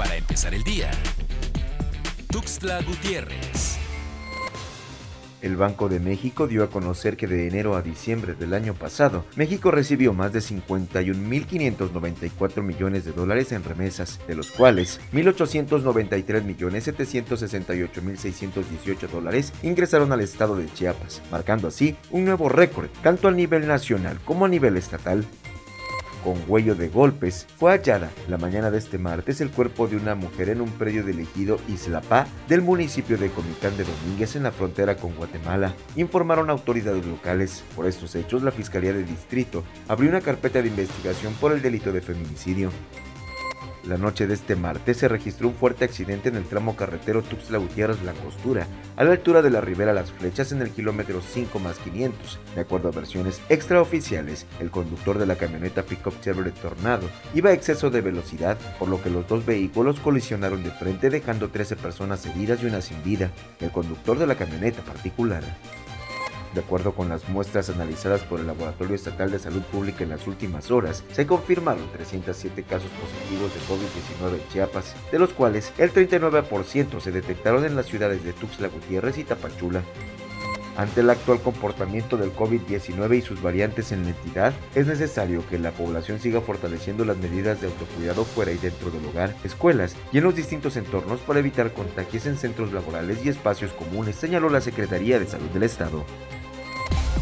Para empezar el día, Tuxtla Gutiérrez. El Banco de México dio a conocer que de enero a diciembre del año pasado, México recibió más de 51.594 millones de dólares en remesas, de los cuales 1.893.768.618 dólares ingresaron al estado de Chiapas, marcando así un nuevo récord, tanto a nivel nacional como a nivel estatal con huello de golpes, fue hallada la mañana de este martes el cuerpo de una mujer en un predio del ejido Islapá del municipio de Comitán de Domínguez en la frontera con Guatemala, informaron autoridades locales. Por estos hechos, la Fiscalía de Distrito abrió una carpeta de investigación por el delito de feminicidio. La noche de este martes se registró un fuerte accidente en el tramo carretero Tuxtla Gutiérrez La Costura, a la altura de la Ribera Las Flechas en el kilómetro 5 más 500. De acuerdo a versiones extraoficiales, el conductor de la camioneta Pickup Chevrolet Tornado iba a exceso de velocidad, por lo que los dos vehículos colisionaron de frente dejando 13 personas heridas y una sin vida. El conductor de la camioneta particular de acuerdo con las muestras analizadas por el Laboratorio Estatal de Salud Pública en las últimas horas, se confirmaron 307 casos positivos de COVID-19 en Chiapas, de los cuales el 39% se detectaron en las ciudades de Tuxtla Gutiérrez y Tapachula. Ante el actual comportamiento del COVID-19 y sus variantes en la entidad, es necesario que la población siga fortaleciendo las medidas de autocuidado fuera y dentro del hogar, escuelas y en los distintos entornos para evitar contagios en centros laborales y espacios comunes, señaló la Secretaría de Salud del Estado